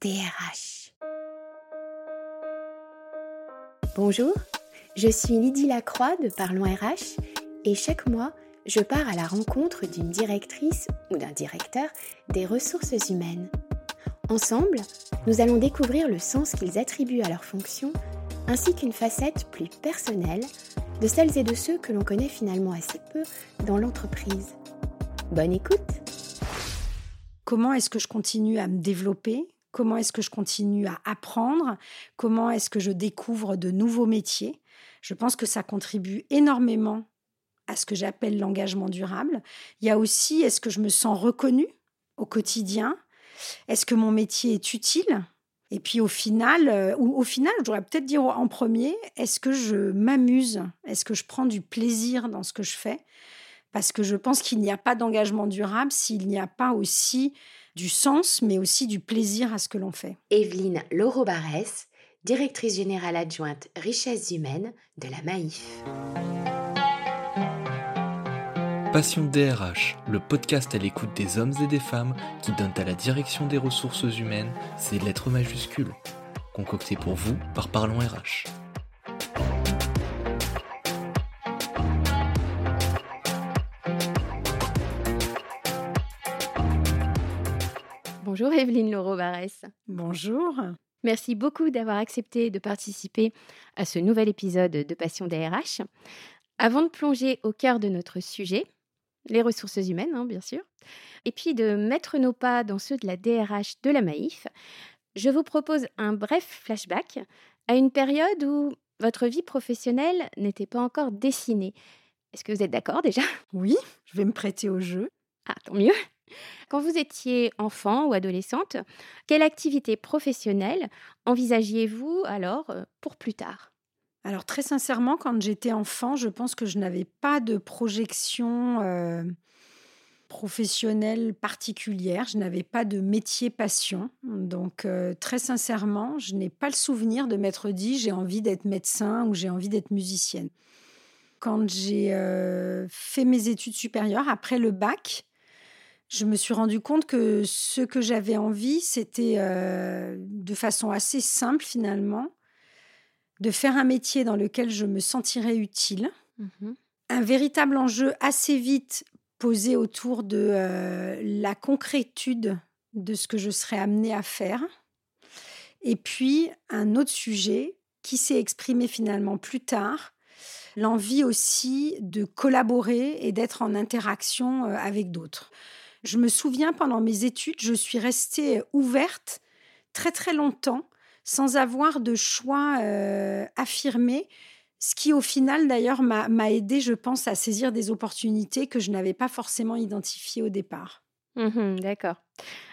DRH. Bonjour, je suis Lydie Lacroix de Parlons RH et chaque mois, je pars à la rencontre d'une directrice ou d'un directeur des ressources humaines. Ensemble, nous allons découvrir le sens qu'ils attribuent à leur fonction ainsi qu'une facette plus personnelle de celles et de ceux que l'on connaît finalement assez peu dans l'entreprise. Bonne écoute Comment est-ce que je continue à me développer? Comment est-ce que je continue à apprendre? Comment est-ce que je découvre de nouveaux métiers? Je pense que ça contribue énormément à ce que j'appelle l'engagement durable. Il y a aussi, est-ce que je me sens reconnue au quotidien? Est-ce que mon métier est utile? Et puis au final, euh, ou au final, je devrais peut-être dire en premier, est-ce que je m'amuse? Est-ce que je prends du plaisir dans ce que je fais? Parce que je pense qu'il n'y a pas d'engagement durable s'il n'y a pas aussi du sens, mais aussi du plaisir à ce que l'on fait. Evelyne Laureau-Barès, directrice générale adjointe richesses humaines de la Maïf. Passion DRH, le podcast à l'écoute des hommes et des femmes qui donnent à la direction des ressources humaines ses lettres majuscules. Concocté pour vous par Parlons RH. Bonjour Evelyne Laureau-Barès. Bonjour. Merci beaucoup d'avoir accepté de participer à ce nouvel épisode de Passion DRH. Avant de plonger au cœur de notre sujet, les ressources humaines, hein, bien sûr, et puis de mettre nos pas dans ceux de la DRH de la Maïf, je vous propose un bref flashback à une période où votre vie professionnelle n'était pas encore dessinée. Est-ce que vous êtes d'accord déjà? Oui, je vais me prêter au jeu. Ah, tant mieux. Quand vous étiez enfant ou adolescente, quelle activité professionnelle envisagiez-vous alors euh, pour plus tard? Alors très sincèrement, quand j'étais enfant, je pense que je n'avais pas de projection euh, professionnelle particulière, je n'avais pas de métier passion. Donc euh, très sincèrement, je n'ai pas le souvenir de m'être dit j'ai envie d'être médecin ou j'ai envie d'être musicienne. Quand j'ai fait mes études supérieures, après le bac, je me suis rendu compte que ce que j'avais envie, c'était euh, de façon assez simple finalement, de faire un métier dans lequel je me sentirais utile. Mhm. Un véritable enjeu assez vite posé autour de euh, la concrétude de ce que je serais amenée à faire. Et puis un autre sujet qui s'est exprimé finalement plus tard, l'envie aussi de collaborer et d'être en interaction euh, avec d'autres. Je me souviens, pendant mes études, je suis restée ouverte très très longtemps sans avoir de choix euh, affirmé, ce qui au final d'ailleurs m'a aidé, je pense, à saisir des opportunités que je n'avais pas forcément identifiées au départ. Mhm, D'accord.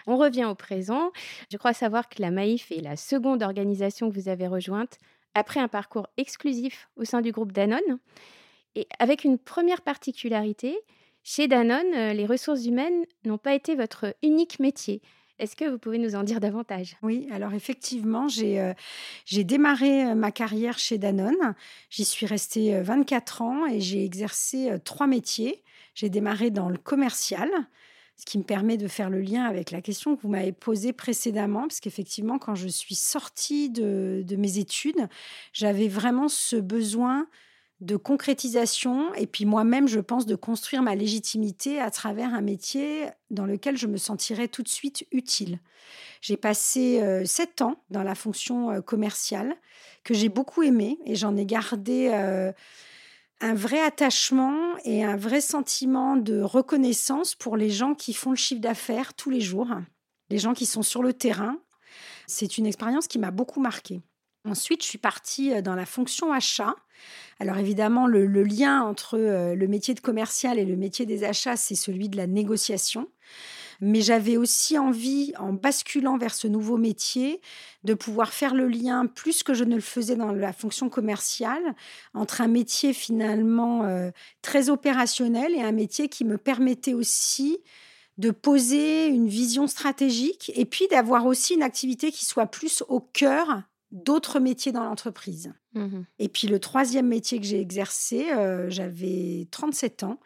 On revient au présent. Je crois savoir que la Maïf est la seconde organisation que vous avez rejointe après un parcours exclusif au sein du groupe Danone. Et avec une première particularité, chez Danone, euh, les ressources humaines n'ont pas été votre unique métier. Est-ce que vous pouvez nous en dire davantage? Oui, alors effectivement, j'ai euh, démarré euh, ma carrière chez Danone. J'y suis restée euh, 24 ans et j'ai exercé trois métiers. J'ai démarré dans le commercial, ce qui me permet de faire le lien avec la question que vous m'avez posée précédemment, parce qu'effectivement, quand je suis sortie de mes études, j'avais vraiment ce besoin de concrétisation et puis moi-même, je pense, de construire ma légitimité à travers un métier dans lequel je me sentirais tout de suite utile. J'ai passé euh, sept ans dans la fonction euh, commerciale que j'ai beaucoup aimé et j'en ai gardé euh, un vrai attachement et un vrai sentiment de reconnaissance pour les gens qui font le chiffre d'affaires tous les jours, les gens qui sont sur le terrain. C'est une expérience qui m'a beaucoup marquée. Ensuite, je suis partie euh, dans la fonction achat. Alors évidemment, le, lien entre euh, le métier de commercial et le métier des achats, c'est celui de la négociation. Mais j'avais aussi envie, en basculant vers ce nouveau métier, de pouvoir faire le lien, plus que je ne le faisais dans la fonction commerciale, entre un métier finalement euh, très opérationnel et un métier qui me permettait aussi de poser une vision stratégique et puis d'avoir aussi une activité qui soit plus au cœur d'autres métiers dans l'entreprise. Mhm. Et puis le troisième métier que j'ai exercé, euh, j'avais 37 ans.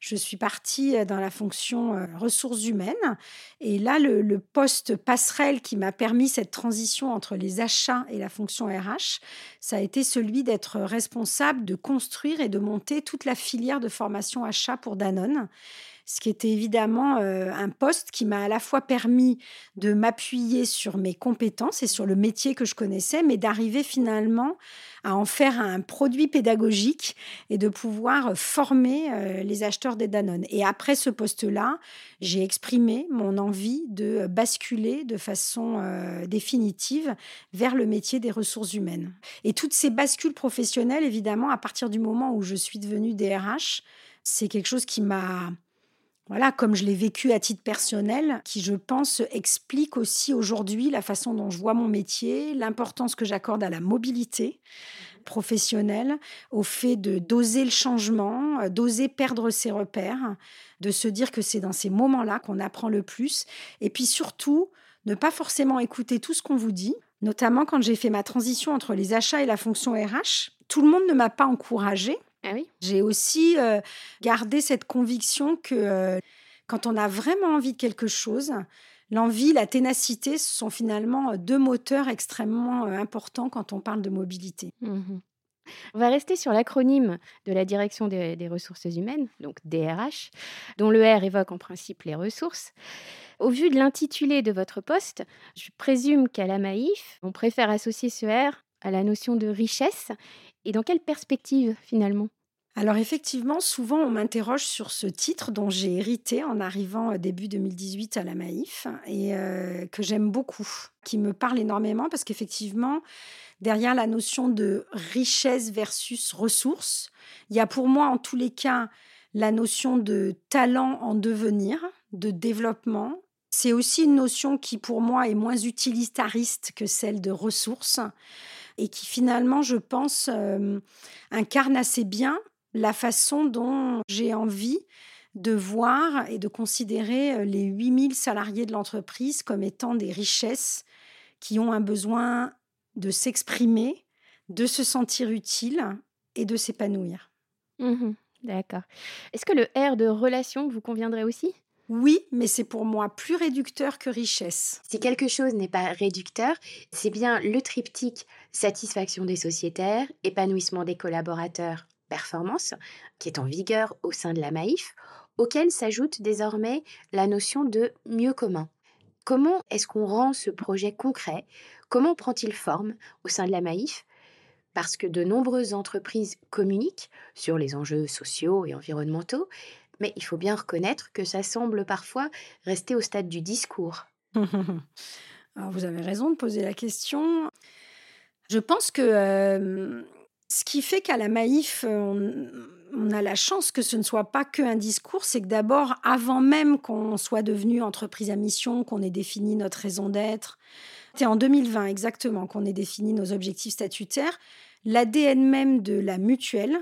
je suis partie dans la fonction ressources humaines. Et là, le, le poste passerelle qui m'a permis cette transition entre les achats et la fonction RH, ça a été celui d'être responsable de construire et de monter toute la filière de formation achat pour Danone ce qui était évidemment un poste qui m'a à la fois permis de m'appuyer sur mes compétences et sur le métier que je connaissais, mais d'arriver finalement à en faire un produit pédagogique et de pouvoir former les acheteurs des Danone. Et après ce poste-là, j'ai exprimé mon envie de basculer de façon définitive vers le métier des ressources humaines. Et toutes ces bascules professionnelles, évidemment, à partir du moment où je suis devenue DRH, c'est quelque chose qui m'a voilà, comme je l'ai vécu à titre personnel, qui je pense explique aussi aujourd'hui la façon dont je vois mon métier, l'importance que j'accorde à la mobilité professionnelle, au fait de d'oser le changement, euh, d'oser perdre ses repères, de se dire que c'est dans ces moments-là qu'on apprend le plus, et puis surtout ne pas forcément écouter tout ce qu'on vous dit, notamment quand j'ai fait ma transition entre les achats et la fonction RH. Tout le monde ne m'a pas encouragée ah J'ai aussi euh, gardé cette conviction que euh, quand on a vraiment envie de quelque chose, l'envie, la ténacité, ce sont finalement euh, deux moteurs extrêmement importants quand on parle de mobilité. Mmh on va rester sur l'acronyme de la direction des, des, ressources humaines, donc DRH, dont le R évoque en principe les ressources. Au vu de l'intitulé de votre poste, je présume qu'à la Maïf, on préfère associer ce R à la notion de richesse et dans quelle perspective finalement? Alors effectivement, souvent on m'interroge sur ce titre dont j'ai hérité en arrivant début 2018 à la Maïf et euh, que j'aime beaucoup, qui me parle énormément parce qu'effectivement, derrière la notion de richesse versus ressources, il y a pour moi en tous les cas la notion de talent en devenir, de développement. C'est aussi une notion qui pour moi est moins utilitariste que celle de ressources et qui finalement, je pense, euh, incarne assez bien la façon dont j'ai envie de voir et de considérer euh, les 8000 salariés de l'entreprise comme étant des richesses qui ont un besoin de s'exprimer, de se sentir utile et de s'épanouir. Mmh d'accord. Est-ce que le R de relation vous conviendrait aussi? Oui, mais c'est pour moi plus réducteur que richesse. Si quelque chose n'est pas réducteur, c'est bien le triptyque satisfaction des sociétaires, épanouissement des collaborateurs, performance, qui est en vigueur au sein de la MAIF, auquel s'ajoute désormais la notion de mieux commun. Comment est-ce qu'on rend ce projet concret? Comment prend-il forme au sein de la MAIF? Parce que de nombreuses entreprises communiquent sur les enjeux sociaux et environnementaux, mais il faut bien reconnaître que ça semble parfois rester au stade du discours. vous avez raison de poser la question. Je pense que euh, ce qui fait qu'à la Maïf, on, on, a la chance que ce ne soit pas qu'un discours, c'est que d'abord, avant même qu'on soit devenu entreprise à mission, qu'on ait défini notre raison d'être, c'est en 2020 exactement qu'on ait défini nos objectifs statutaires, l'ADN même de la mutuelle,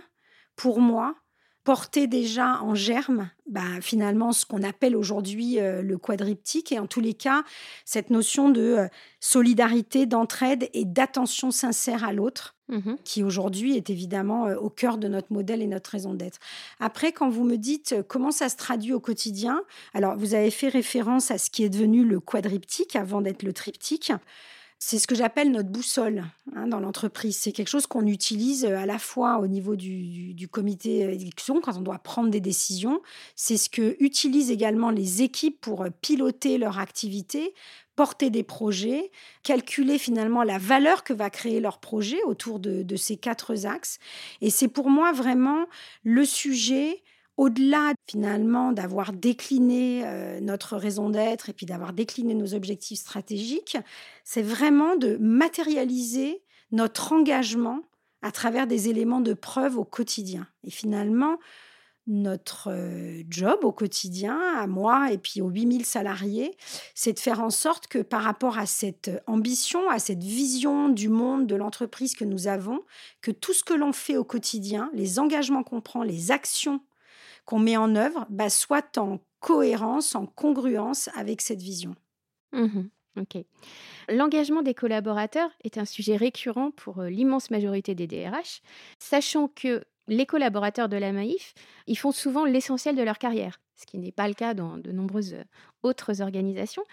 pour moi, portait déjà en germe bah, finalement ce qu'on appelle aujourd'hui euh, le quadriptyque et en tous les cas cette notion de euh, solidarité, d'entraide et d'attention sincère à l'autre mmh qui aujourd'hui est évidemment euh, au cœur de notre modèle et notre raison d'être. Après, quand vous me dites comment ça se traduit au quotidien, alors vous avez fait référence à ce qui est devenu le quadriptyque avant d'être le triptyque. C'est ce que j'appelle notre boussole hein, dans l'entreprise. C'est quelque chose qu'on utilise euh, à la fois au niveau du, comité d'élection quand on doit prendre des décisions. C'est ce que utilisent également les équipes pour euh, piloter leur activité, porter des projets, calculer finalement la valeur que va créer leur projet autour de ces quatre axes. Et c'est pour moi vraiment le sujet au-delà finalement d'avoir décliné euh, notre raison d'être et puis d'avoir décliné nos objectifs stratégiques, c'est vraiment de matérialiser notre engagement à travers des éléments de preuve au quotidien. Et finalement, notre euh, job au quotidien, à moi et puis aux 8000 salariés, c'est de faire en sorte que par rapport à cette ambition, à cette vision du monde, de l'entreprise que nous avons, que tout ce que l'on fait au quotidien, les engagements qu'on prend, les actions qu'on met en œuvre bah, soit en cohérence, en congruence avec cette vision. Mmh. L'engagement des collaborateurs est un sujet récurrent pour euh, l'immense majorité des DRH, sachant que les collaborateurs de la Maïf, ils font souvent l'essentiel de leur carrière, ce qui n'est pas le cas dans de nombreuses autres organisations.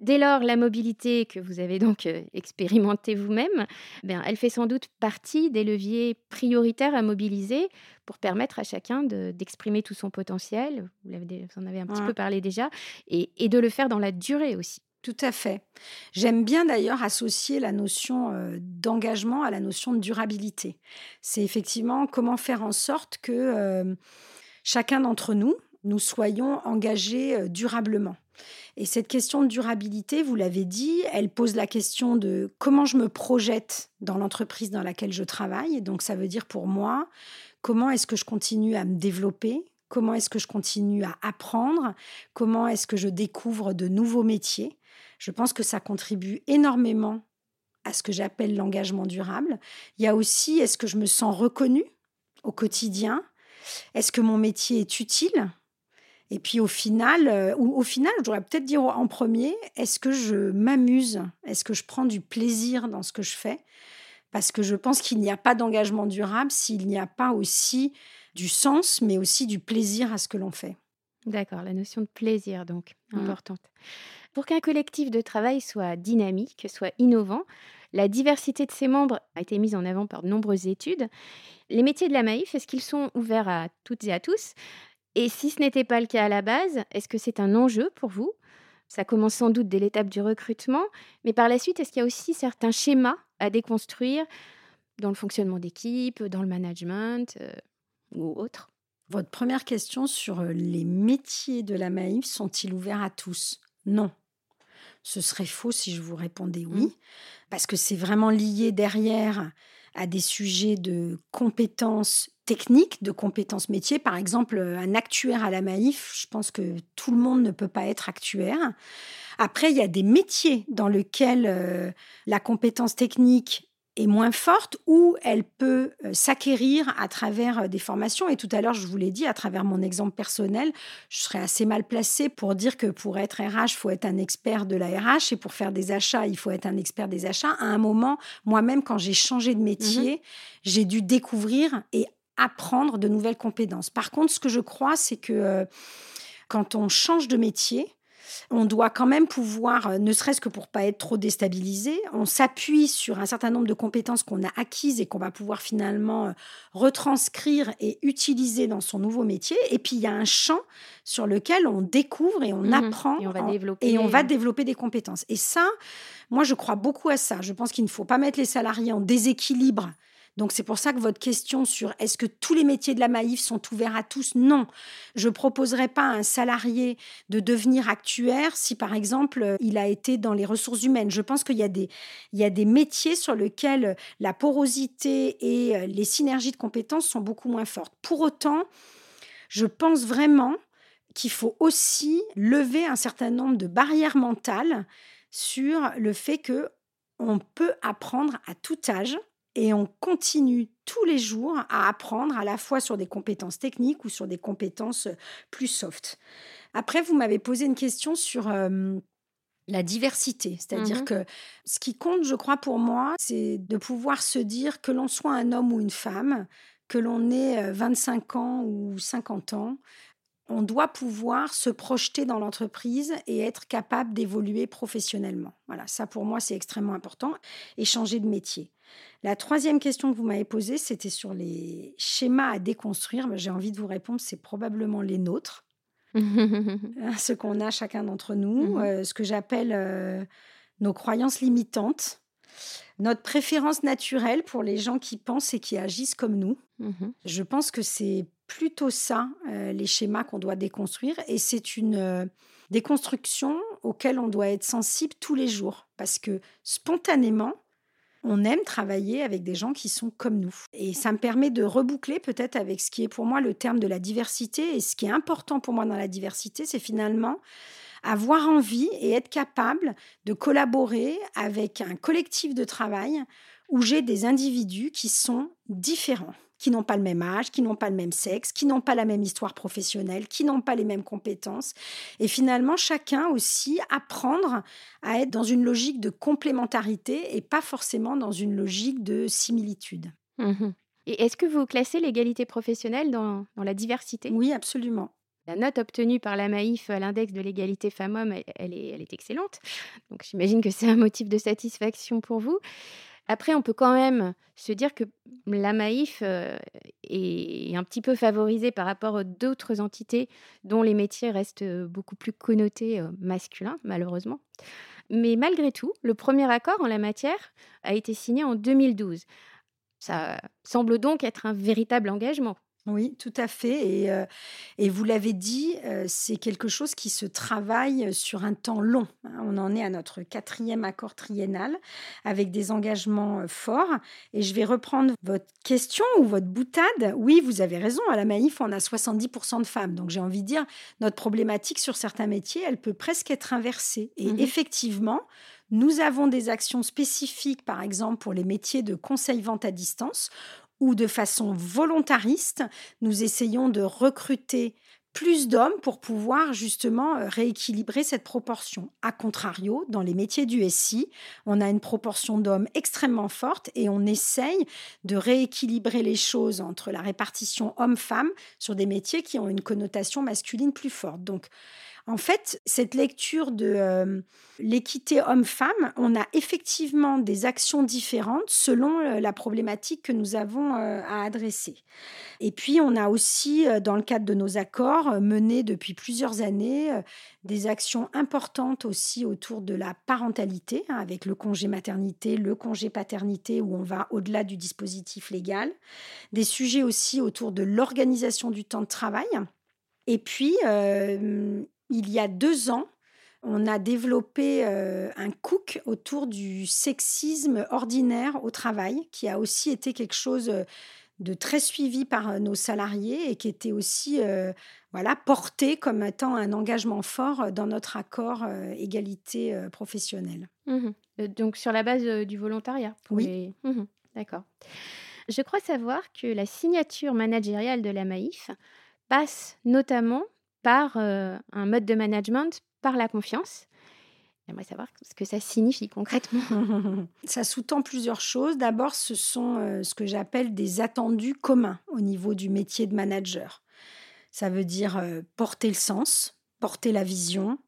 Dès lors, la mobilité que vous avez donc euh, expérimentée vous-même, ben, elle fait sans doute partie des leviers prioritaires à mobiliser pour permettre à chacun d'exprimer tout son potentiel. Vous, en avez un petit peu parlé déjà, et, de le faire dans la durée aussi. Tout à fait. J'aime bien d'ailleurs associer la notion euh, d'engagement à la notion de durabilité. C'est effectivement comment faire en sorte que euh, chacun d'entre nous, nous soyons engagés durablement. Et cette question de durabilité, vous l'avez dit, elle pose la question de comment je me projette dans l'entreprise dans laquelle je travaille. donc ça veut dire pour moi, comment est-ce que je continue à me développer? Comment est-ce que je continue à apprendre? Comment est-ce que je découvre de nouveaux métiers? Je pense que ça contribue énormément à ce que j'appelle l'engagement durable. Il y a aussi, est-ce que je me sens reconnue au quotidien? Est-ce que mon métier est utile? Et puis au final, euh, au final, je devrais peut-être dire en premier, est-ce que je m'amuse? Est-ce que je prends du plaisir dans ce que je fais? Parce que je pense qu'il n'y a pas d'engagement durable s'il n'y a pas aussi du sens, mais aussi du plaisir à ce que l'on fait. D'accord, la notion de plaisir, donc, mmh. importante. Pour qu'un collectif de travail soit dynamique, soit innovant, la diversité de ses membres a été mise en avant par de nombreuses études. Les métiers de la Maïf, est-ce qu'ils sont ouverts à toutes et à tous? Et si ce n'était pas le cas à la base, est-ce que c'est un enjeu pour vous? Ça commence sans doute dès l'étape du recrutement, mais par la suite, est-ce qu'il y a aussi certains schémas à déconstruire dans le fonctionnement d'équipe, dans le management euh, ou autre? Votre première question sur euh, les métiers de la Maïf sont-ils ouverts à tous? Non. Ce serait faux si je vous répondais oui, mmh. parce que c'est vraiment lié derrière à des sujets de compétences techniques, de compétences métiers. Par exemple, un actuaire à la Maïf, je pense que tout le monde ne peut pas être actuaire. Après, il y a des métiers dans lesquels euh, la compétence technique est moins forte ou elle peut euh, s'acquérir à travers euh, des formations. Et tout à l'heure, je vous l'ai dit, à travers mon exemple personnel, je serais assez mal placée pour dire que pour être RH, il faut être un expert de la RH et pour faire des achats, il faut être un expert des achats. À un moment, moi-même, quand j'ai changé de métier, mmh j'ai dû découvrir et apprendre de nouvelles compétences. Par contre, ce que je crois, c'est que euh, quand on change de métier, on doit quand même pouvoir, euh, ne serait-ce que pour pas être trop déstabilisé, on s'appuie sur un certain nombre de compétences qu'on a acquises et qu'on va pouvoir finalement euh, retranscrire et utiliser dans son nouveau métier. Et puis il y a un champ sur lequel on découvre et on mmh apprend et on va développer et on va développer des compétences. Et ça, moi je crois beaucoup à ça. Je pense qu'il ne faut pas mettre les salariés en déséquilibre donc c'est pour ça que votre question sur est-ce que tous les métiers de la Maïf sont ouverts à tous Non. Je proposerai pas à un salarié de devenir actuaire si par exemple euh, il a été dans les ressources humaines. Je pense qu'il y a des, il y a des métiers sur lesquels la porosité et euh, les synergies de compétences sont beaucoup moins fortes. Pour autant, je pense vraiment qu'il faut aussi lever un certain nombre de barrières mentales sur le fait que on peut apprendre à tout âge et on continue tous les jours à apprendre à la fois sur des compétences techniques ou sur des compétences plus soft. Après, vous m'avez posé une question sur la diversité, c'est-à-dire mmh que ce qui compte, je crois, pour moi, c'est de pouvoir se dire que l'on soit un homme ou une femme, que l'on ait 25 ans ou 50 ans, on doit pouvoir se projeter dans l'entreprise et être capable d'évoluer professionnellement. Voilà, ça pour moi c'est extrêmement important et changer de métier. La troisième question que vous m'avez posée, c'était sur les schémas à déconstruire. J'ai envie de vous répondre, c'est probablement les nôtres, hein, ce qu'on a chacun d'entre nous, mmh euh, ce que j'appelle euh, nos croyances limitantes, notre préférence naturelle pour les gens qui pensent et qui agissent comme nous. Mmh Je pense que c'est plutôt ça, euh, les schémas qu'on doit déconstruire, et c'est une déconstruction auquel on doit être sensible tous les jours, parce que spontanément, on aime travailler avec des gens qui sont comme nous. Et ça me permet de reboucler peut-être avec ce qui est pour moi le terme de la diversité. Et ce qui est important pour moi dans la diversité, c'est finalement avoir envie et être capable de collaborer avec un collectif de travail où j'ai des individus qui sont différents qui n'ont pas le même âge, qui n'ont pas le même sexe, qui n'ont pas la même histoire professionnelle, qui n'ont pas les mêmes compétences. Et finalement, chacun aussi apprendre à être dans une logique de complémentarité et pas forcément dans une logique de similitude. Mmh Et est-ce que vous classez l'égalité professionnelle dans, dans la diversité? Oui, absolument. La note obtenue par la Maïf à l'index de l'égalité femmes-hommes, elle, est, elle est excellente. Donc j'imagine que c'est un motif de satisfaction pour vous. Après, on peut quand même se dire que la Maïf euh, est un petit peu favorisée par rapport à d'autres entités dont les métiers restent beaucoup plus connotés euh, masculins, malheureusement. Mais malgré tout, le premier accord en la matière a été signé en 2012. Ça semble donc être un véritable engagement. Oui, tout à fait. Et, euh, et vous l'avez dit, euh, c'est quelque chose qui se travaille sur un temps long. hein. On en est à notre quatrième accord triennal avec des engagements euh, forts. Et je vais reprendre votre question ou votre boutade. Oui, vous avez raison. À la Maïf, on a 70% de femmes. Donc j'ai envie de dire, notre problématique sur certains métiers, elle peut presque être inversée. Et Mhm. effectivement, nous avons des actions spécifiques, par exemple pour les métiers de conseil-vente à distance, où de façon volontariste, nous essayons de recruter plus d'hommes pour pouvoir justement euh, rééquilibrer cette proportion. A contrario, dans les métiers du SI, on a une proportion d'hommes extrêmement forte et on essaye de rééquilibrer les choses entre la répartition homme-femme sur des métiers qui ont une connotation masculine plus forte. Donc, en fait, cette lecture de l'équité homme-femme, on a effectivement des actions différentes selon la problématique que nous avons à adresser. Et puis, on a aussi, dans le cadre de nos accords, mené depuis plusieurs années des actions importantes aussi autour de la parentalité, hein, avec le congé maternité, le congé paternité, où on va au-delà du dispositif légal. Des sujets aussi autour de l'organisation du temps de travail. Et puis, il y a deux ans, on a développé euh, un cook autour du sexisme ordinaire au travail, qui a aussi été quelque chose euh, de très suivi par euh, nos salariés et qui était aussi euh, voilà, porté comme étant un engagement fort dans notre accord euh, égalité professionnelle. Euh, Donc sur la base du volontariat. pour Oui. les- Mhm. D'accord. Je crois savoir que la signature managériale de la Maïf passe notamment par un mode de management par la confiance. J'aimerais savoir ce que ça signifie concrètement. Ça sous-tend plusieurs choses. D'abord, ce sont ce que j'appelle des attendus communs au niveau du métier de manager. Ça veut dire porter le sens, porter la vision,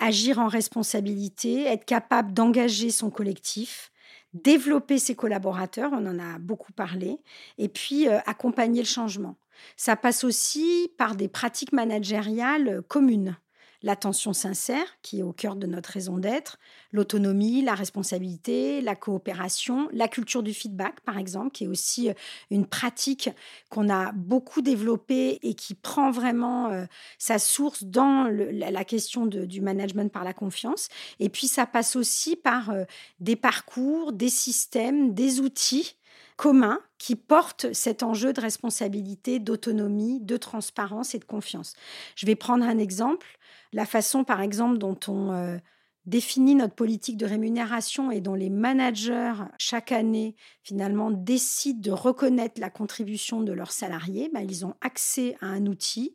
agir en responsabilité, être capable d'engager son collectif, développer ses collaborateurs, on en a beaucoup parlé, et puis accompagner le changement. Ça passe aussi par des pratiques managériales euh, communes. L'attention sincère, qui est au cœur de notre raison d'être, l'autonomie, la responsabilité, la coopération, la culture du feedback, par exemple, qui est aussi euh, une pratique qu'on a beaucoup développée et qui prend vraiment euh, sa source dans la, question du management par la confiance. Et puis, ça passe aussi par des parcours, des systèmes, des outils communs qui portent cet enjeu de responsabilité, d'autonomie, de transparence et de confiance. Je vais prendre un exemple. La façon, par exemple, dont on euh, définit notre politique de rémunération et dont les managers, chaque année, finalement, décident de reconnaître la contribution de leurs salariés, ben, ils ont accès à un outil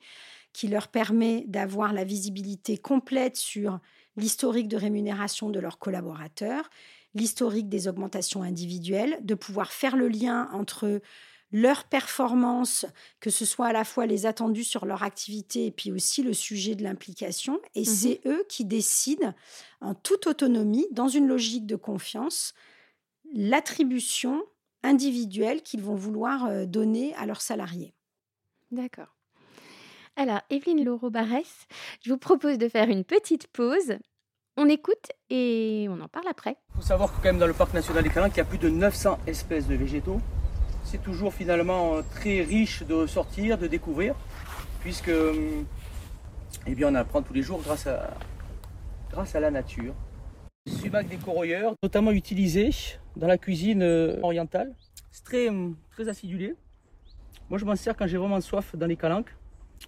qui leur permet d'avoir la visibilité complète sur l'historique de rémunération de leurs collaborateurs, l'historique des augmentations individuelles, de pouvoir faire le lien entre leur performance, que ce soit à la fois les attendus sur leur activité et puis aussi le sujet de l'implication. Et Mhm. c'est eux qui décident en toute autonomie, dans une logique de confiance, l'attribution individuelle qu'ils vont vouloir euh, donner à leurs salariés. D'accord. Alors, Evelyne Laureau-Barès, je vous propose de faire une petite pause. On écoute et on en parle après. Il faut savoir que quand même dans le parc national des Calanques, il y a plus de 900 espèces de végétaux. C'est toujours finalement euh, très riche de ressortir, de découvrir, puisque hum, eh bien, on apprend tous les jours grâce à, la nature. Sumac des corroyeurs, notamment utilisé dans la cuisine euh, orientale. C'est très, très acidulé. Moi, je m'en sers quand j'ai vraiment soif dans les calanques.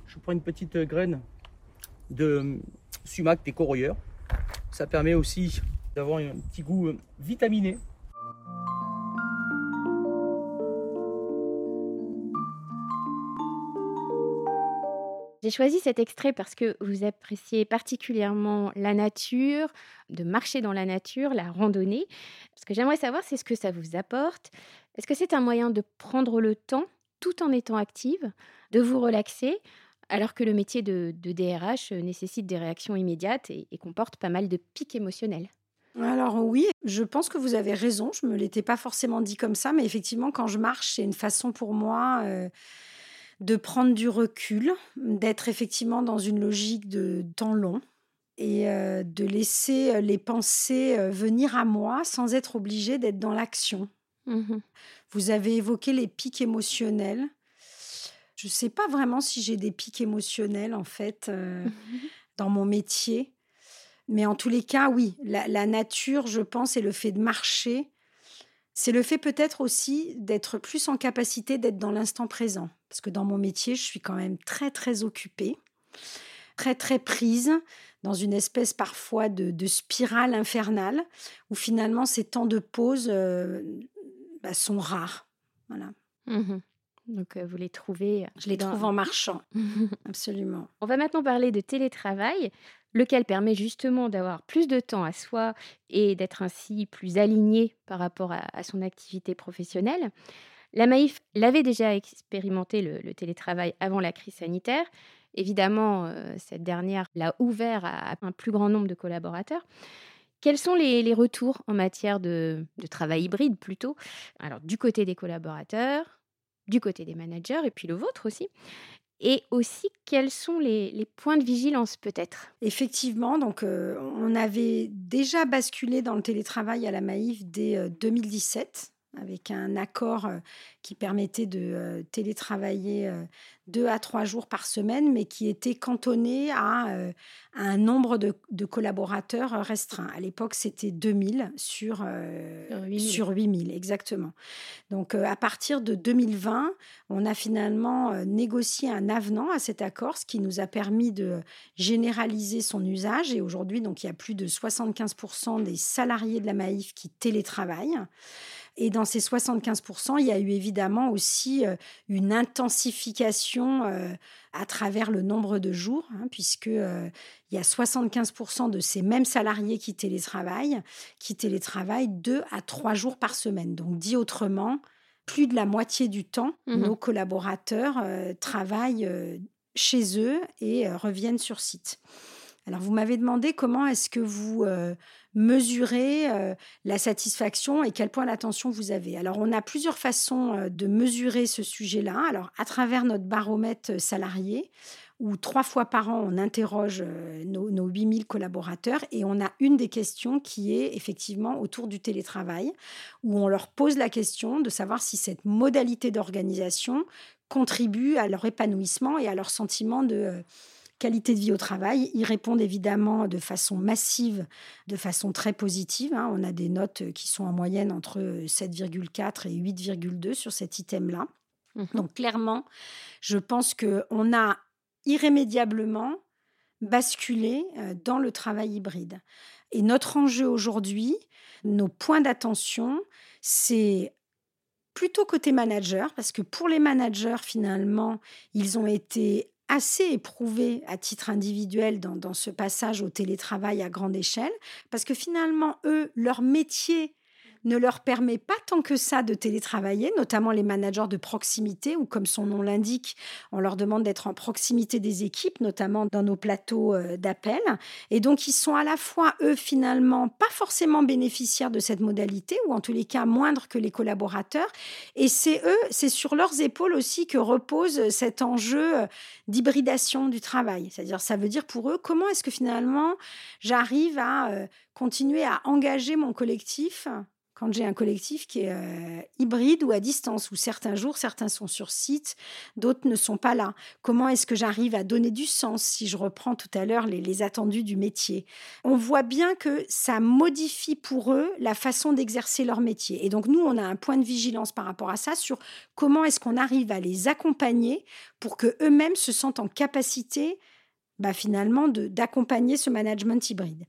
Je prends une petite euh, graine de sumac des corroyeurs. Ça permet aussi d'avoir un petit goût euh, vitaminé. J'ai choisi cet extrait parce que vous appréciez particulièrement la nature, de marcher dans la nature, la randonnée. Ce que j'aimerais savoir, c'est ce que ça vous apporte. Est-ce que c'est un moyen de prendre le temps, tout en étant active, de vous relaxer, alors que le métier de, DRH nécessite des réactions immédiates et, comporte pas mal de pics émotionnels alors oui, je pense que vous avez raison. Je ne me l'étais pas forcément dit comme ça, mais effectivement, quand je marche, c'est une façon pour moi euh, de prendre du recul, d'être effectivement dans une logique de temps long et euh, de laisser euh, les pensées venir à moi sans être obligé d'être dans l'action. Mmh vous avez évoqué les pics émotionnels. Je ne sais pas vraiment si j'ai des pics émotionnels en fait mmh dans mon métier. Mais en tous les cas, oui, la, nature, je pense, et le fait de marcher, c'est le fait peut-être aussi d'être plus en capacité d'être dans l'instant présent. Parce que dans mon métier, je suis quand même très, très occupée, très, très prise dans une espèce parfois de, spirale infernale, où finalement ces temps de pause euh, bah, sont rares. Voilà. Mmh Donc, euh, vous les trouvez. Euh, je les trouve en marchant. Absolument. On va maintenant parler de télétravail lequel permet justement d'avoir plus de temps à soi et d'être ainsi plus aligné par rapport à, son activité professionnelle. La Maïf l'avait déjà expérimenté le, télétravail avant la crise sanitaire. Évidemment, euh, cette dernière l'a ouvert à, un plus grand nombre de collaborateurs. Quels sont les, retours en matière de, de, travail hybride plutôt? Alors du côté des collaborateurs, du côté des managers et puis le vôtre aussi. Et aussi, quels sont les, points de vigilance peut-être? Effectivement, donc euh, on avait déjà basculé dans le télétravail à la Maïf dès 2017 euh, avec un accord euh, qui permettait de télétravailler deux à trois jours par semaine, mais qui était cantonné à, euh, un nombre de, collaborateurs restreint. À l'époque, c'était 2000 sur, euh, sur 8000, exactement. Donc, euh, à partir de 2020, on a finalement négocié un avenant à cet accord, ce qui nous a permis de généraliser son usage. Et aujourd'hui, donc, il y a plus de 75% des salariés de la Maïf qui télétravaillent. Et dans ces 75%, il y a eu évidemment aussi une intensification à travers le nombre de jours, hein, puisque il y a 75% de ces mêmes salariés qui télétravaillent, qui télétravaillent deux à trois jours par semaine. Donc, dit autrement, plus de la moitié du temps, mmh nos collaborateurs travaillent chez eux et reviennent sur site. Alors, vous m'avez demandé comment est-ce que vous mesurer euh, la satisfaction et quel point d'attention vous avez. Alors, on a plusieurs façons euh, de mesurer ce sujet-là. Alors, à travers notre baromètre salarié, où trois fois par an, on interroge euh, nos, nos 8000 collaborateurs et on a une des questions qui est effectivement autour du télétravail, où on leur pose la question de savoir si cette modalité d'organisation contribue à leur épanouissement et à leur sentiment de qualité de vie au travail. Ils répondent évidemment de façon massive, de façon très positive. Hein. On a des notes qui sont en moyenne entre 7,4 et 8,2 sur cet item-là. Mmh Donc clairement, je pense qu'on a irrémédiablement basculé euh, dans le travail hybride. Et notre enjeu aujourd'hui, nos points d'attention, c'est plutôt côté manager, parce que pour les managers, finalement, ils ont été assez éprouvés à titre individuel dans, dans, ce passage au télétravail à grande échelle, parce que finalement, eux, leur métier ne leur permet pas tant que ça de télétravailler, notamment les managers de proximité, ou comme son nom l'indique, on leur demande d'être en proximité des équipes, notamment dans nos plateaux euh, d'appel. Et donc, ils sont à la fois, eux, finalement, pas forcément bénéficiaires de cette modalité, ou en tous les cas moindres que les collaborateurs. Et c'est eux, c'est sur leurs épaules aussi que repose cet enjeu euh, d'hybridation du travail. C'est-à-dire, ça veut dire pour eux, comment est-ce que finalement j'arrive à euh, continuer à engager mon collectif quand j'ai un collectif qui est euh, hybride ou à distance, où certains jours, certains sont sur site, d'autres ne sont pas là. Comment est-ce que j'arrive à donner du sens, si je reprends tout à l'heure les, attendus du métier? On voit bien que ça modifie pour eux la façon d'exercer leur métier. Et donc nous, on a un point de vigilance par rapport à ça sur comment est-ce qu'on arrive à les accompagner pour que eux-mêmes se sentent en capacité bah, finalement d'accompagner ce management hybride.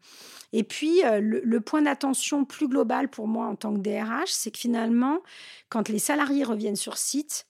Et puis, euh, le, point d'attention plus global pour moi en tant que DRH, c'est que finalement, quand les salariés reviennent sur site,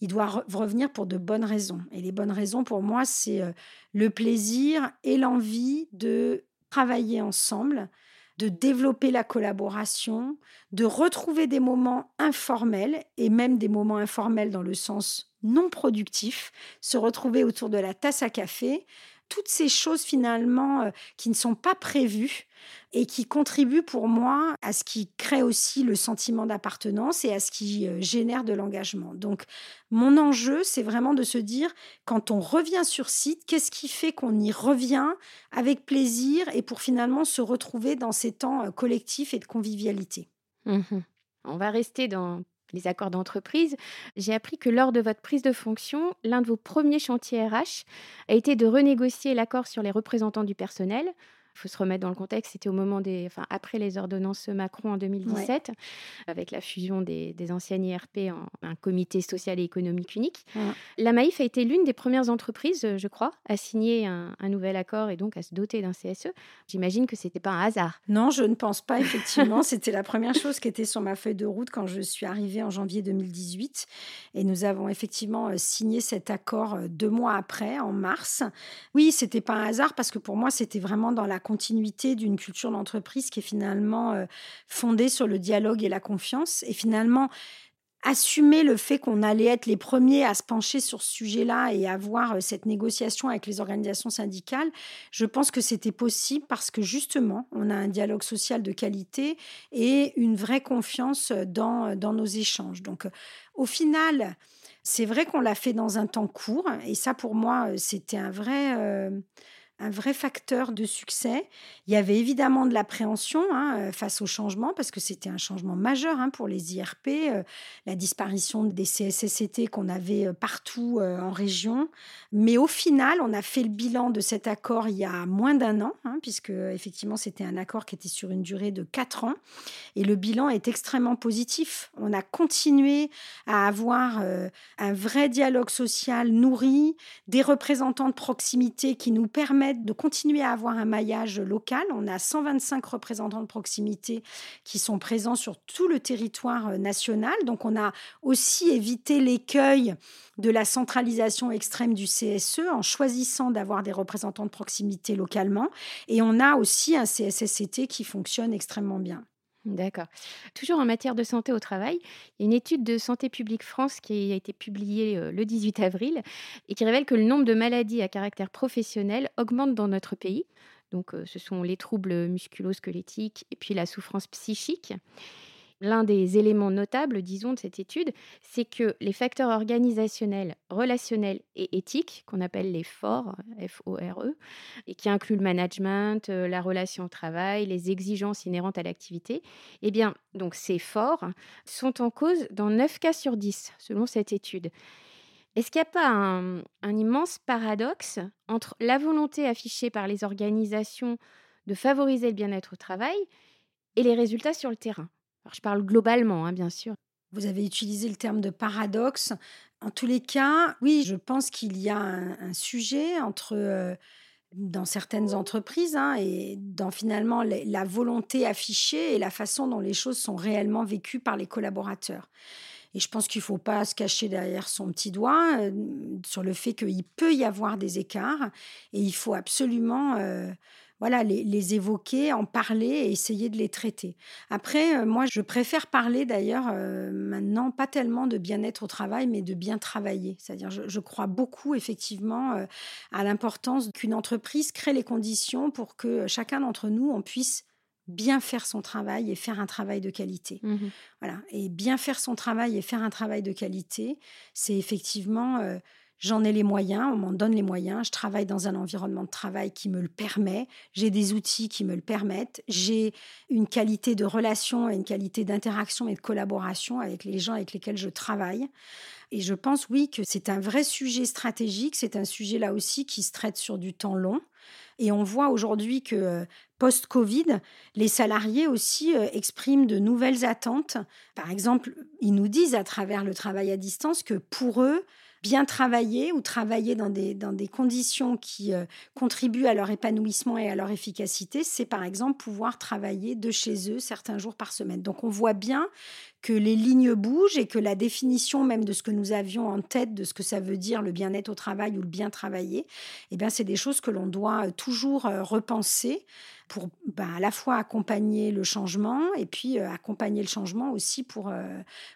ils doivent revenir pour de bonnes raisons. Et les bonnes raisons pour moi, c'est euh, le plaisir et l'envie de travailler ensemble de développer la collaboration, de retrouver des moments informels et même des moments informels dans le sens non productif, se retrouver autour de la tasse à café, toutes ces choses finalement euh, qui ne sont pas prévues et qui contribuent pour moi à ce qui crée aussi le sentiment d'appartenance et à ce qui euh, génère de l'engagement. Donc mon enjeu, c'est vraiment de se dire, quand on revient sur site, qu'est-ce qui fait qu'on y revient avec plaisir et pour finalement se retrouver dans ces temps euh, collectifs et de convivialité? Mmh on va rester dans les accords d'entreprise, j'ai appris que lors de votre prise de fonction, l'un de vos premiers chantiers RH a été de renégocier l'accord sur les représentants du personnel il faut se remettre dans le contexte, c'était au moment des, enfin, après les ordonnances Macron en 2017, avec la fusion des, anciennes IRP en un comité social et économique unique. La Maïf a été l'une des premières entreprises, je crois, à signer un, nouvel accord et donc à se doter d'un CSE. J'imagine que c'était pas un hasard. Non, je ne pense pas. Effectivement, c'était la première chose qui était sur ma feuille de route quand je suis arrivée en janvier 2018. Et nous avons effectivement euh, signé cet accord euh, deux mois après, en mars. Oui, c'était pas un hasard parce que pour moi, c'était vraiment dans la continuité d'une culture d'entreprise qui est finalement euh, fondée sur le dialogue et la confiance. Et finalement, assumer le fait qu'on allait être les premiers à se pencher sur ce sujet-là et avoir euh, cette négociation avec les organisations syndicales, je pense que c'était possible parce que justement, on a un dialogue social de qualité et une vraie confiance dans, dans nos échanges. Donc, au final, c'est vrai qu'on l'a fait dans un temps court et ça, pour moi, euh, c'était un vrai un vrai facteur de succès. Il y avait évidemment de l'appréhension hein, euh, face au changement, parce que c'était un changement majeur hein, pour les IRP, euh, la disparition des CSSCT qu'on avait euh, partout en région. Mais au final, on a fait le bilan de cet accord il y a moins d'un an, hein, puisque effectivement c'était un accord qui était sur une durée de quatre ans. Et le bilan est extrêmement positif. On a continué à avoir un vrai dialogue social nourri, des représentants de proximité qui nous permettent de continuer à avoir un maillage local. On a 125 représentants de proximité qui sont présents sur tout le territoire euh, national. Donc on a aussi évité l'écueil de la centralisation extrême du CSE en choisissant d'avoir des représentants de proximité localement. Et on a aussi un CSSCT qui fonctionne extrêmement bien. D'accord. Toujours en matière de santé au travail, il y a une étude de Santé publique France qui a été publiée euh, le 18 avril et qui révèle que le nombre de maladies à caractère professionnel augmente dans notre pays. Donc, euh, ce sont les troubles musculo-squelettiques et puis la souffrance psychique. L'un des éléments notables, disons, de cette étude, c'est que les facteurs organisationnels, relationnels et éthiques, qu'on appelle les FORE, F-O-R-E, et qui incluent le management, euh, la relation au travail, les exigences inhérentes à l'activité, eh bien, donc ces FORE sont en cause dans 9 cas sur 10, selon cette étude. Est-ce qu'il n'y a pas un, un immense paradoxe entre la volonté affichée par les organisations de favoriser le bien-être au travail et les résultats sur le terrain? Je parle globalement, hein, bien sûr. Vous avez utilisé le terme de paradoxe. En tous les cas, oui, je pense qu'il y a un, sujet entre, dans certaines entreprises, hein, et dans finalement la volonté affichée et la façon dont les choses sont réellement vécues par les collaborateurs. Et je pense qu'il ne faut pas se cacher derrière son petit doigt sur le fait qu'il peut y avoir des écarts et il faut absolument voilà, les, évoquer, en parler et essayer de les traiter. Après, euh, moi, je préfère parler d'ailleurs euh, maintenant, pas tellement de bien-être au travail, mais de bien travailler. C'est-à-dire, je, crois beaucoup effectivement euh, à l'importance qu'une entreprise crée les conditions pour que chacun d'entre nous, on puisse bien faire son travail et faire un travail de qualité. Mmh voilà. Et bien faire son travail et faire un travail de qualité, c'est effectivement J'en ai les moyens, on m'en donne les moyens, je travaille dans un environnement de travail qui me le permet, j'ai des outils qui me le permettent, j'ai une qualité de relation et une qualité d'interaction et de collaboration avec les gens avec lesquels je travaille. Et je pense, oui, que c'est un vrai sujet stratégique, c'est un sujet là aussi qui se traite sur du temps long. Et on voit aujourd'hui que euh, post-Covid, les salariés aussi euh, expriment de nouvelles attentes. Par exemple, ils nous disent à travers le travail à distance que pour eux, bien travailler ou travailler dans des, dans des conditions qui euh, contribuent à leur épanouissement et à leur efficacité, c'est par exemple pouvoir travailler de chez eux certains jours par semaine. Donc on voit bien que les lignes bougent et que la définition même de ce que nous avions en tête de ce que ça veut dire le bien-être au travail ou le bien travailler, eh bien c'est des choses que l'on doit euh, toujours euh, repenser pour bah, à la fois accompagner le changement et puis accompagner le changement aussi pour,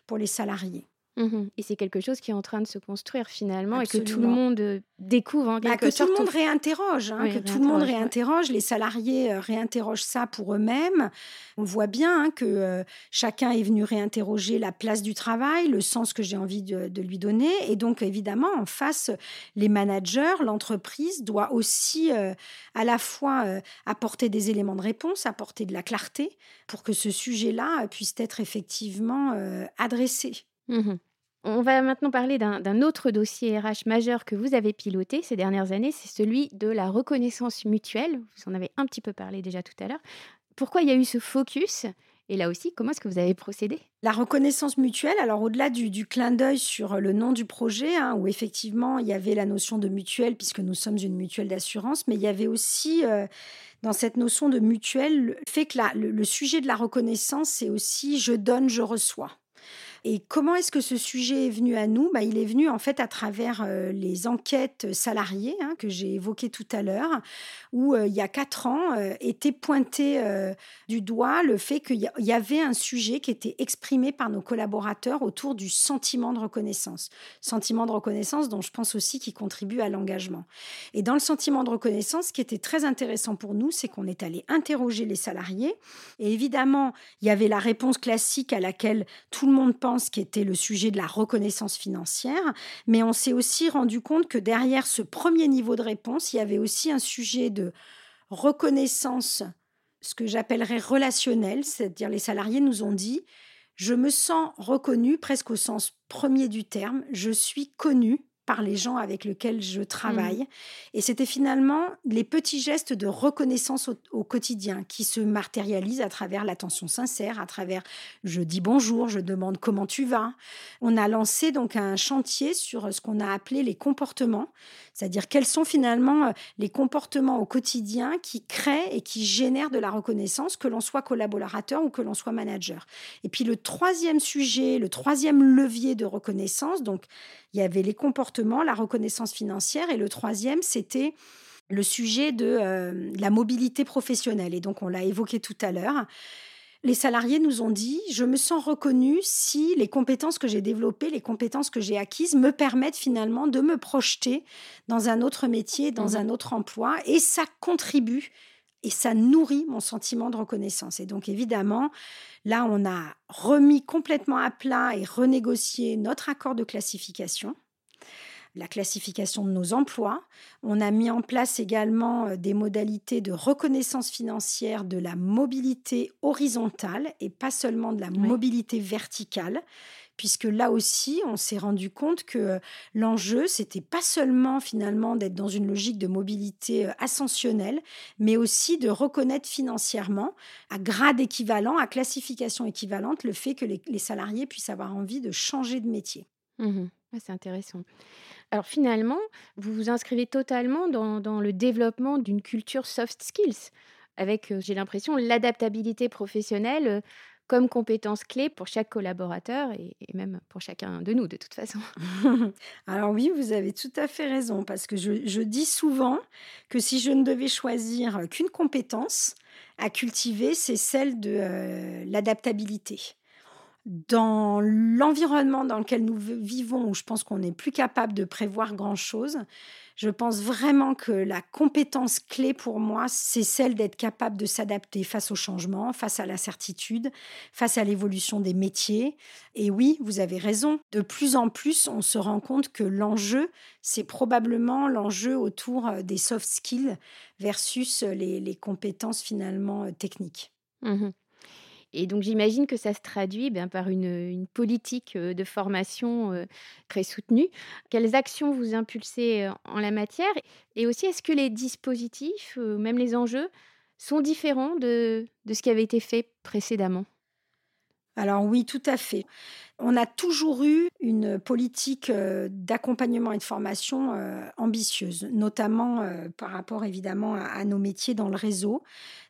pour les salariés. Mmh et c'est quelque chose qui est en train de se construire finalement et que tout le monde découvre en bah, quelque que tout le monde réinterroge, hein, que tout le monde réinterroge, les salariés réinterrogent ça pour eux-mêmes. On voit bien hein, que chacun est venu réinterroger la place du travail, le sens que j'ai envie de, lui donner. Et donc évidemment, en face, les managers, l'entreprise doit aussi à la fois apporter des éléments de réponse, apporter de la clarté pour que ce sujet-là puisse être effectivement adressé. Mmh On va maintenant parler d'un autre dossier RH majeur que vous avez piloté ces dernières années, c'est celui de la reconnaissance mutuelle. Vous en avez un petit peu parlé déjà tout à l'heure. Pourquoi il y a eu ce focus et là aussi, comment est-ce que vous avez procédé? La reconnaissance mutuelle, alors au-delà du, clin d'œil sur le nom du projet, hein, où effectivement il y avait la notion de mutuelle, puisque nous sommes une mutuelle d'assurance, mais il y avait aussi euh, dans cette notion de mutuelle le fait que le sujet de la reconnaissance, c'est aussi je donne, je reçois. Et comment est-ce que ce sujet est venu à nous? Bah, Il est venu en fait à travers euh, les enquêtes salariées hein, que j'ai évoquées tout à l'heure, où euh, il y a quatre ans euh, était pointé du doigt le fait qu'il y, avait un sujet qui était exprimé par nos collaborateurs autour du sentiment de reconnaissance. Sentiment de reconnaissance dont je pense aussi qu'il contribue à l'engagement. Et dans le sentiment de reconnaissance, ce qui était très intéressant pour nous, c'est qu'on est allé interroger les salariés. Et évidemment, il y avait la réponse classique à laquelle tout le monde pense qui était le sujet de la reconnaissance financière, mais on s'est aussi rendu compte que derrière ce premier niveau de réponse, il y avait aussi un sujet de reconnaissance, ce que j'appellerais relationnel, c'est-à-dire les salariés nous ont dit, je me sens reconnu presque au sens premier du terme, je suis connu par les gens avec lesquels je travaille. Mmh. Et c'était finalement les petits gestes de reconnaissance au, quotidien qui se matérialisent à travers l'attention sincère, à travers je dis bonjour, je demande comment tu vas. On a lancé donc un chantier sur ce qu'on a appelé les comportements, c'est-à-dire quels sont finalement euh, les comportements au quotidien qui créent et qui génèrent de la reconnaissance, que l'on soit collaborateur ou que l'on soit manager. Et puis le troisième sujet, le troisième levier de reconnaissance, donc il y avait les comportements, la reconnaissance financière, et le troisième, c'était le sujet de euh, la mobilité professionnelle. Et donc, on l'a évoqué tout à l'heure. Les salariés nous ont dit, je me sens reconnu si les compétences que j'ai développées, les compétences que j'ai acquises me permettent finalement de me projeter dans un autre métier, dans mmh un autre emploi, et ça contribue et ça nourrit mon sentiment de reconnaissance. Et donc évidemment, Là, on a remis complètement à plat et renégocié notre accord de classification la classification de nos emplois. On a mis en place également euh, des modalités de reconnaissance financière de la mobilité horizontale et pas seulement de la mobilité verticale puisque là aussi, on s'est rendu compte que l'enjeu, c'était pas seulement finalement d'être dans une logique de mobilité ascensionnelle, mais aussi de reconnaître financièrement, à grade équivalent, à classification équivalente, le fait que les, salariés puissent avoir envie de changer de métier. Mmh c'est intéressant. Alors finalement, vous vous inscrivez totalement dans, le développement d'une culture soft skills, avec, j'ai l'impression, l'adaptabilité professionnelle comme compétence clé pour chaque collaborateur et, même pour chacun de nous de toute façon. Alors oui, vous avez tout à fait raison, parce que je, dis souvent que si je ne devais choisir qu'une compétence à cultiver, c'est celle de l'adaptabilité. Dans l'environnement dans lequel nous vivons, où je pense qu'on n'est plus capable de prévoir grand-chose, je pense vraiment que la compétence clé pour moi, c'est celle d'être capable de s'adapter face au changement, face à l'incertitude, face à l'évolution des métiers. Et oui, vous avez raison, de plus en plus, on se rend compte que l'enjeu, c'est probablement l'enjeu autour euh, des soft skills versus les, compétences finalement euh, techniques. Mmh et donc j'imagine que ça se traduit ben, par une, politique de formation très soutenue. Quelles actions vous impulsez en la matière? Et aussi, est-ce que les dispositifs, même les enjeux, sont différents de ce qui avait été fait précédemment? Alors oui, tout à fait. On a toujours eu une politique d'accompagnement et de formation ambitieuse, notamment par rapport évidemment à, nos métiers dans le réseau.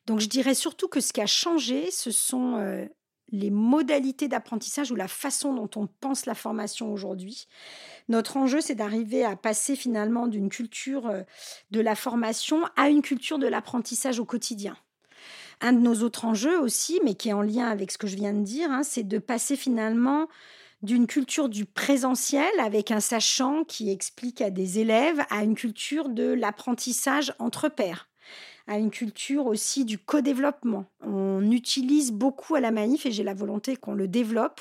Donc je dirais surtout que ce qui a changé, ce sont les modalités d'apprentissage ou la façon dont on pense la formation aujourd'hui. Notre enjeu, c'est d'arriver à passer finalement d'une culture de la formation à une culture de l'apprentissage au quotidien. Un de nos autres enjeux aussi, mais qui est en lien avec ce que je viens de dire, hein, c'est de passer finalement d'une culture du présentiel avec un sachant qui explique à des élèves à une culture de l'apprentissage entre pairs à une culture aussi du co-développement. On utilise beaucoup à la Manif, et j'ai la volonté qu'on le développe,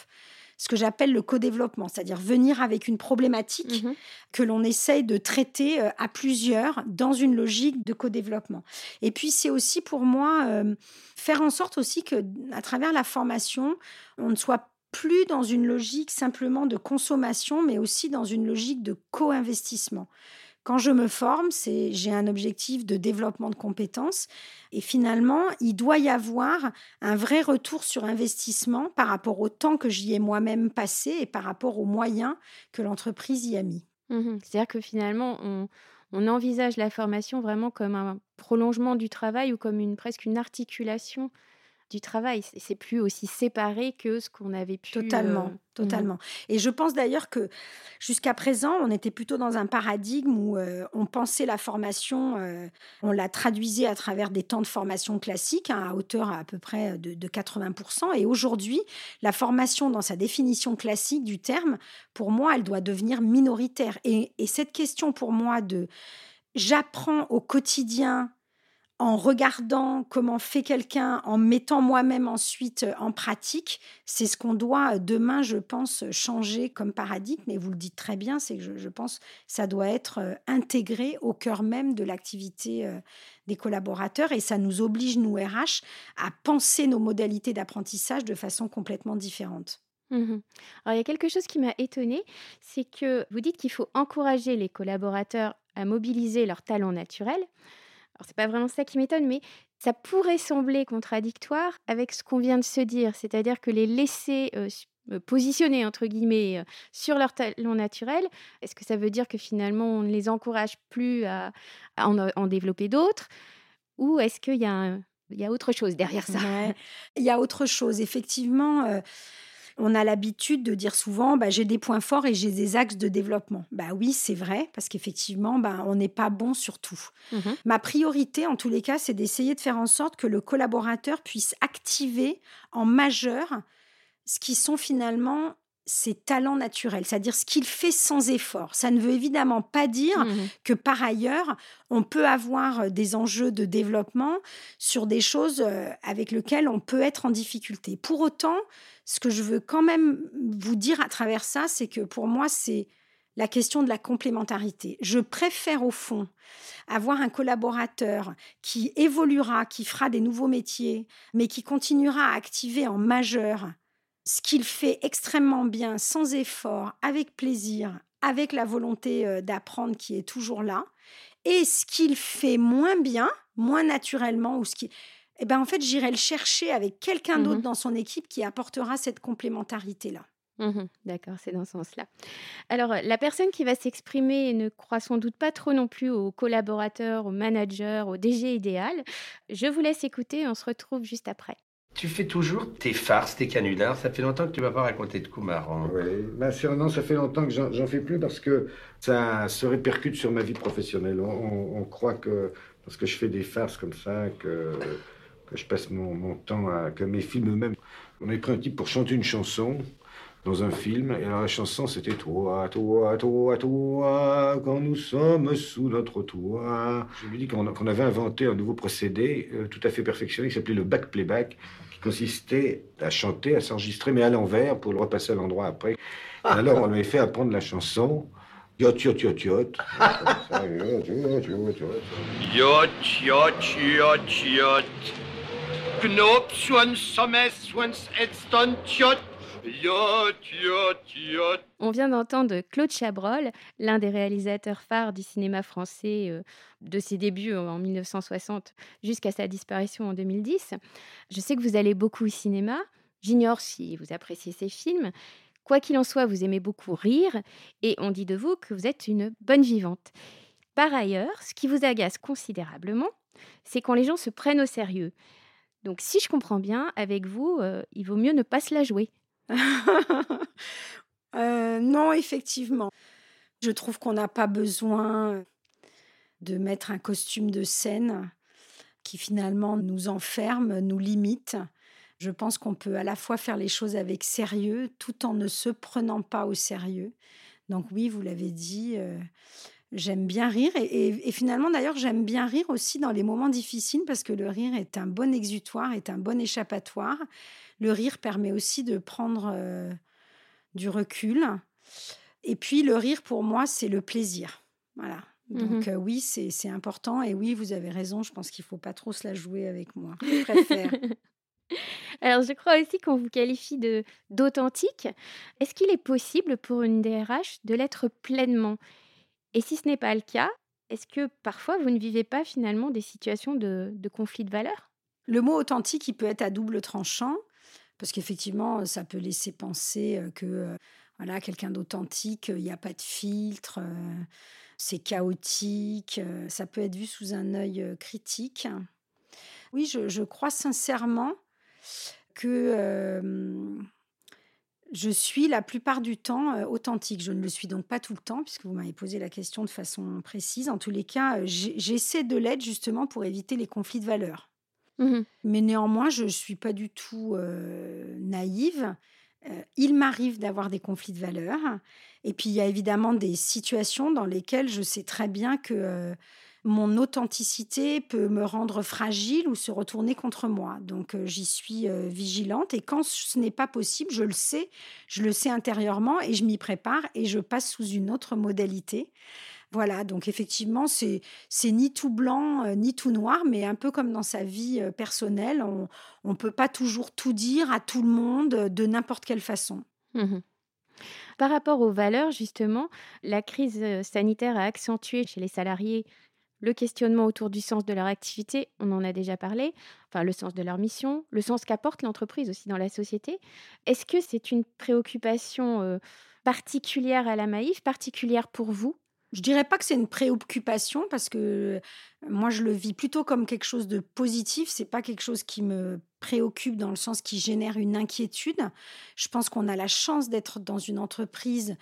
ce que j'appelle le co-développement, c'est-à-dire venir avec une problématique mmh que l'on essaye de traiter euh, à plusieurs dans une logique de co-développement. Et puis c'est aussi pour moi euh, faire en sorte aussi que à travers la formation, on ne soit plus dans une logique simplement de consommation, mais aussi dans une logique de co-investissement. Quand je me forme, c'est j'ai un objectif de développement de compétences et finalement, il doit y avoir un vrai retour sur investissement par rapport au temps que j'y ai moi-même passé et par rapport aux moyens que l'entreprise y a mis. Mmh C'est-à-dire que finalement, on, on, envisage la formation vraiment comme un prolongement du travail ou comme une presque une articulation du travail. C'est plus aussi séparé que ce qu'on avait pu. Totalement, mmh. totalement. Et je pense d'ailleurs que jusqu'à présent, on était plutôt dans un paradigme où on pensait la formation, on la traduisait à travers des temps de formation classiques hein, à hauteur à, peu près de, 80%. Et aujourd'hui, la formation dans sa définition classique du terme, pour moi, elle doit devenir minoritaire. et cette question pour moi de j'apprends au quotidien en regardant comment fait quelqu'un, en mettant moi-même ensuite euh, en pratique, c'est ce qu'on doit euh, demain, je pense, changer comme paradigme. Et vous le dites très bien, c'est que je, pense que ça doit être euh, intégré au cœur même de l'activité des collaborateurs et ça nous oblige, nous RH, à penser nos modalités d'apprentissage de façon complètement différente. Mmh Alors, il y a quelque chose qui m'a étonnée, c'est que vous dites qu'il faut encourager les collaborateurs à mobiliser leurs talents naturels. Alors, c'est pas vraiment ça qui m'étonne, mais ça pourrait sembler contradictoire avec ce qu'on vient de se dire, c'est-à-dire que les laisser positionner entre guillemets sur leur talent naturel, est-ce que ça veut dire que finalement on ne les encourage plus à, en, développer d'autres, ou est-ce qu'il y y a autre chose derrière ça? Il y a autre chose. Effectivement, on a l'habitude de dire souvent, bah, j'ai des points forts et j'ai des axes de développement. Bah oui, c'est vrai, parce qu'effectivement, bah, on n'est pas bon sur tout. Mmh Ma priorité, en tous les cas, c'est d'essayer de faire en sorte que le collaborateur puisse activer en majeur ce qui sont finalement ses talents naturels, c'est-à-dire ce qu'il fait sans effort. Ça ne veut évidemment pas dire mmh que par ailleurs, on peut avoir euh, des enjeux de développement sur des choses euh, avec lesquelles on peut être en difficulté. Pour autant, ce que je veux quand même vous dire à travers ça, c'est que pour moi, c'est la question de la complémentarité. Je préfère au fond avoir un collaborateur qui évoluera, qui fera des nouveaux métiers, mais qui continuera à activer en majeur ce qu'il fait extrêmement bien, sans effort, avec plaisir, avec la volonté euh, d'apprendre qui est toujours là, et ce qu'il fait moins bien, moins naturellement, ou ce qui... Eh ben, en fait, j'irai le chercher avec quelqu'un d'autre mmh dans son équipe qui apportera cette complémentarité-là. Mmh D'accord, c'est dans ce sens-là. Alors, la personne qui va s'exprimer ne croit sans doute pas trop non plus aux collaborateurs, aux managers, au DG idéal. Je vous laisse écouter, on se retrouve juste après. Tu fais toujours tes farces, tes canulars. Ça fait longtemps que tu m'as pas raconté de coups marrants. Oui, ben, non, ça fait longtemps que j'en fais plus parce que ça se répercute sur ma vie professionnelle. On, croit que parce que je fais des farces comme ça, que, que je passe mon, temps à. que mes films eux-mêmes. On est pris un type pour chanter une chanson dans un film. Et alors la chanson, c'était Toi, toi, toi, toi, quand nous sommes sous notre toit. Je lui dis qu'on avait inventé un nouveau procédé euh, tout à fait perfectionné qui s'appelait le back playback, qui consistait à chanter, à s'enregistrer, mais à l'envers pour le repasser à l'endroit après. alors on lui avait fait apprendre la chanson. Yot, yot, yot, yot. Yot, yot, yot, yot, yot. On vient d'entendre Claude Chabrol, l'un des réalisateurs phares du cinéma français euh, de ses débuts en 1960 jusqu'à sa disparition en 2010. Je sais que vous allez beaucoup au cinéma. J'ignore si vous appréciez ces films. Quoi qu'il en soit, vous aimez beaucoup rire et on dit de vous que vous êtes une bonne vivante. Par ailleurs, ce qui vous agace considérablement, c'est quand les gens se prennent au sérieux. Donc si je comprends bien, avec vous, euh, il vaut mieux ne pas se la jouer. Euh, non, effectivement. Je trouve qu'on n'a pas besoin de mettre un costume de scène qui finalement nous enferme, nous limite. Je pense qu'on peut à la fois faire les choses avec sérieux tout en ne se prenant pas au sérieux. Donc oui, vous l'avez dit, euh, j'aime bien rire. Et, finalement, d'ailleurs, j'aime bien rire aussi dans les moments difficiles parce que le rire est un bon exutoire, est un bon échappatoire. Le rire permet aussi de prendre euh, du recul. Et puis, le rire, pour moi, c'est le plaisir. Voilà. Mmh Donc euh, oui, c'est important. Et oui, vous avez raison, je pense qu'il ne faut pas trop se la jouer avec moi. Je préfère. Alors, je crois aussi qu'on vous qualifie de d'authentique. Est-ce qu'il est possible pour une DRH de l'être pleinement? Et si ce n'est pas le cas, est-ce que parfois vous ne vivez pas finalement des situations de, conflit de valeurs? Le mot authentique, il peut être à double tranchant, parce qu'effectivement, ça peut laisser penser que voilà, quelqu'un d'authentique, il n'y a pas de filtre, c'est chaotique, ça peut être vu sous un œil critique. Oui, je crois sincèrement que je suis la plupart du temps authentique. Je ne le suis donc pas tout le temps, puisque vous m'avez posé la question de façon précise. En tous les cas, j'essaie de l'être justement pour éviter les conflits de valeurs. Mmh Mais néanmoins, je ne suis pas du tout naïve. il m'arrive d'avoir des conflits de valeurs. Et puis, il y a évidemment des situations dans lesquelles je sais très bien que mon authenticité peut me rendre fragile ou se retourner contre moi. Donc euh, j'y suis euh, vigilante et quand ce n'est pas possible, je le sais, je le sais intérieurement et je m'y prépare et je passe sous une autre modalité. Voilà, donc effectivement, c'est ni tout blanc euh, ni tout noir, mais un peu comme dans sa vie personnelle, on ne peut pas toujours tout dire à tout le monde de n'importe quelle façon. Mmh Par rapport aux valeurs, justement, la crise sanitaire a accentué chez les salariés le questionnement autour du sens de leur activité, on en a déjà parlé, enfin le sens de leur mission, le sens qu'apporte l'entreprise aussi dans la société. Est-ce que c'est une préoccupation euh, particulière à la Maïf, particulière pour vous? Je dirais pas que c'est une préoccupation parce que moi je le vis plutôt comme quelque chose de positif. C'est pas quelque chose qui me préoccupe dans le sens qui génère une inquiétude. Je pense qu'on a la chance d'être dans une entreprise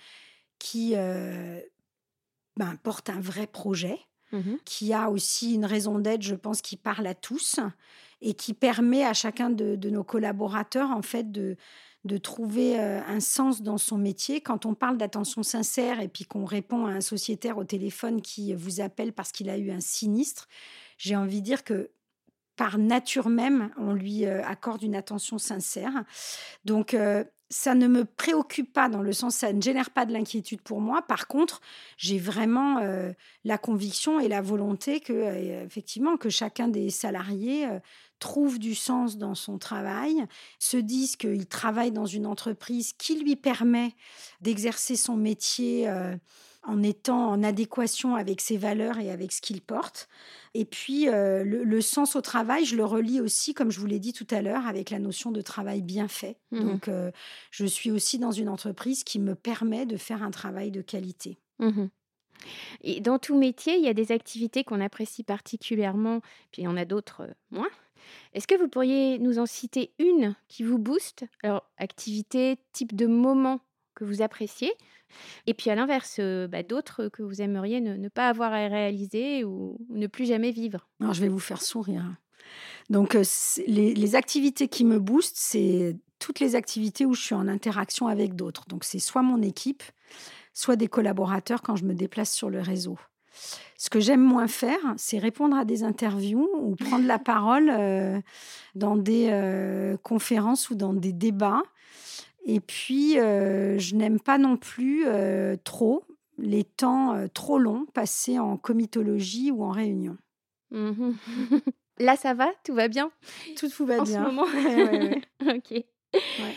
qui euh, ben, porte un vrai projet. Mmh qui a aussi une raison d'être, je pense, qui parle à tous et qui permet à chacun de, nos collaborateurs, en fait, de, de trouver euh, un sens dans son métier. Quand on parle d'attention sincère et puis qu'on répond à un sociétaire au téléphone qui vous appelle parce qu'il a eu un sinistre, j'ai envie de dire que par nature même, on lui euh, accorde une attention sincère. Donc, euh, ça ne me préoccupe pas dans le sens ça ne génère pas de l'inquiétude pour moi. Par contre, j'ai vraiment euh, la conviction et la volonté que euh, effectivement que chacun des salariés euh, trouve du sens dans son travail, se dise qu'il travaille dans une entreprise qui lui permet d'exercer son métier en étant en adéquation avec ses valeurs et avec ce qu'il porte. Et puis, euh, le, sens au travail, je le relie aussi, comme je vous l'ai dit tout à l'heure, avec la notion de travail bien fait. Mmh Donc, euh, je suis aussi dans une entreprise qui me permet de faire un travail de qualité. Mmh et dans tout métier, il y a des activités qu'on apprécie particulièrement, puis il y en a d'autres euh, moins. Est-ce que vous pourriez nous en citer une qui vous booste? Alors, activité, type de moment que vous appréciez, et puis à l'inverse, bah, d'autres que vous aimeriez ne, pas avoir à réaliser ou, ne plus jamais vivre. Alors, je vais vous faire sourire. Donc, les, activités qui me boostent, c'est toutes les activités où je suis en interaction avec d'autres. Donc, c'est soit mon équipe, soit des collaborateurs quand je me déplace sur le réseau. Ce que j'aime moins faire, c'est répondre à des interviews ou prendre la parole dans des conférences ou dans des débats et puis, euh, je n'aime pas non plus euh, trop les temps euh, trop longs passés en comitologie ou en réunion. Mmh Là, ça va? Tout va bien? Tout va en bien. ce moment Ok.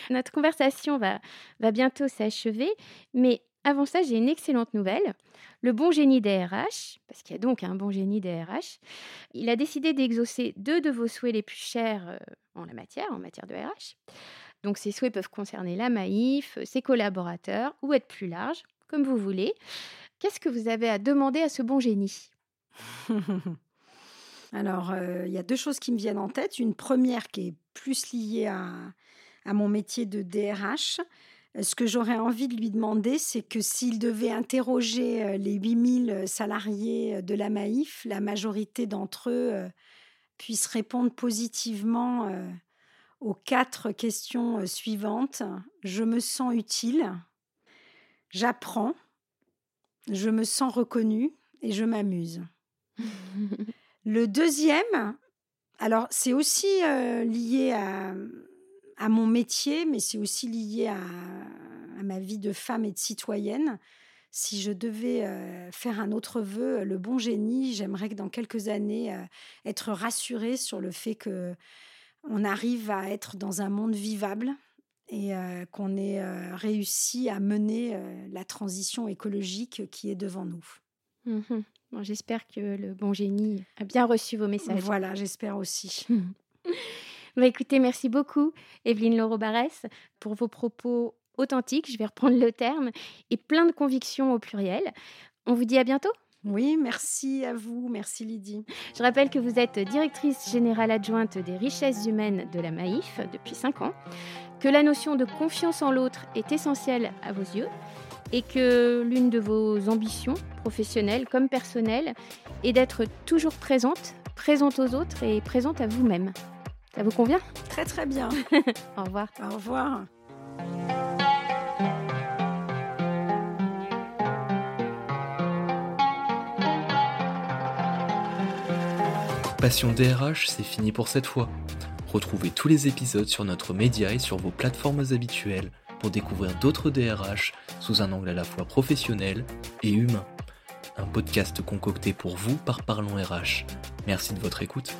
Notre conversation va, va bientôt s'achever, mais avant ça, j'ai une excellente nouvelle. Le bon génie des RH, parce qu'il y a donc un bon génie des RH, il a décidé d'exaucer deux de vos souhaits les plus chers en la matière, en matière de RH. Donc ces souhaits peuvent concerner la Maïf, ses collaborateurs ou être plus large, comme vous voulez. Qu'est-ce que vous avez à demander à ce bon génie? Alors, il y a deux choses qui me viennent en tête. Une première qui est plus liée à, mon métier de DRH. Ce que j'aurais envie de lui demander, c'est que s'il devait interroger les 8000 salariés de la Maïf, la majorité d'entre eux puissent répondre positivement aux quatre questions suivantes. Je me sens utile, j'apprends, je me sens reconnue et je m'amuse. Le deuxième, alors c'est aussi lié à, à, mon métier, mais c'est aussi lié à, à, ma vie de femme et de citoyenne. Si je devais faire un autre vœu, le bon génie, j'aimerais que dans quelques années, être rassurée sur le fait que on arrive à être dans un monde vivable et qu'on ait réussi à mener la transition écologique qui est devant nous. Mmh j'espère que le bon génie a bien reçu vos messages. Voilà, j'espère aussi. bah, écoutez, merci beaucoup, Evelyne Lauro-Barès, pour vos propos authentiques, je vais reprendre le terme, et plein de convictions au pluriel. On vous dit à bientôt oui, merci à vous, merci Lydie. Je rappelle que vous êtes directrice générale adjointe des richesses humaines de la Maïf depuis 5 ans, que la notion de confiance en l'autre est essentielle à vos yeux et que l'une de vos ambitions, professionnelles comme personnelles, est d'être toujours présente, présente aux autres et présente à vous-même. Ça vous convient? Très très bien. Au revoir. Au revoir. DRH, c'est fini pour cette fois. Retrouvez tous les épisodes sur notre média et sur vos plateformes habituelles pour découvrir d'autres DRH sous un angle à la fois professionnel et humain. Un podcast concocté pour vous par Parlons RH. Merci de votre écoute.